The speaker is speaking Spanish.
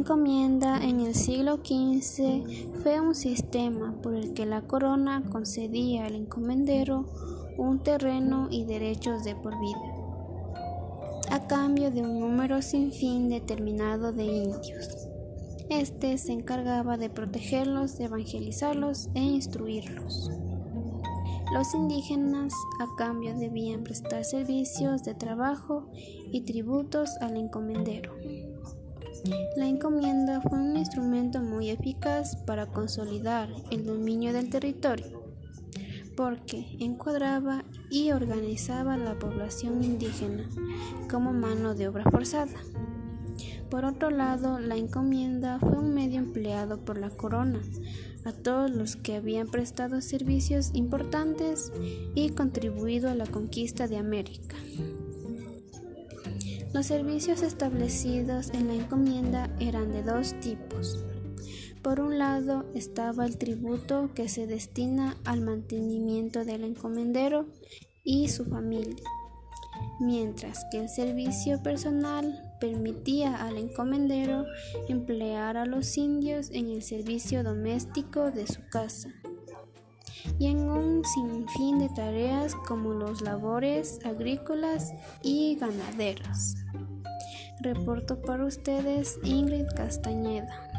encomienda en el siglo XV fue un sistema por el que la corona concedía al encomendero un terreno y derechos de por vida, a cambio de un número sin fin determinado de indios. Este se encargaba de protegerlos, de evangelizarlos e instruirlos. Los indígenas a cambio debían prestar servicios de trabajo y tributos al encomendero. La encomienda fue un instrumento muy eficaz para consolidar el dominio del territorio, porque encuadraba y organizaba la población indígena como mano de obra forzada. Por otro lado, la encomienda fue un medio empleado por la corona a todos los que habían prestado servicios importantes y contribuido a la conquista de América. Los servicios establecidos en la encomienda eran de dos tipos. Por un lado estaba el tributo que se destina al mantenimiento del encomendero y su familia, mientras que el servicio personal permitía al encomendero emplear a los indios en el servicio doméstico de su casa y en un sinfín de tareas como los labores agrícolas y ganaderos. Reporto para ustedes Ingrid Castañeda.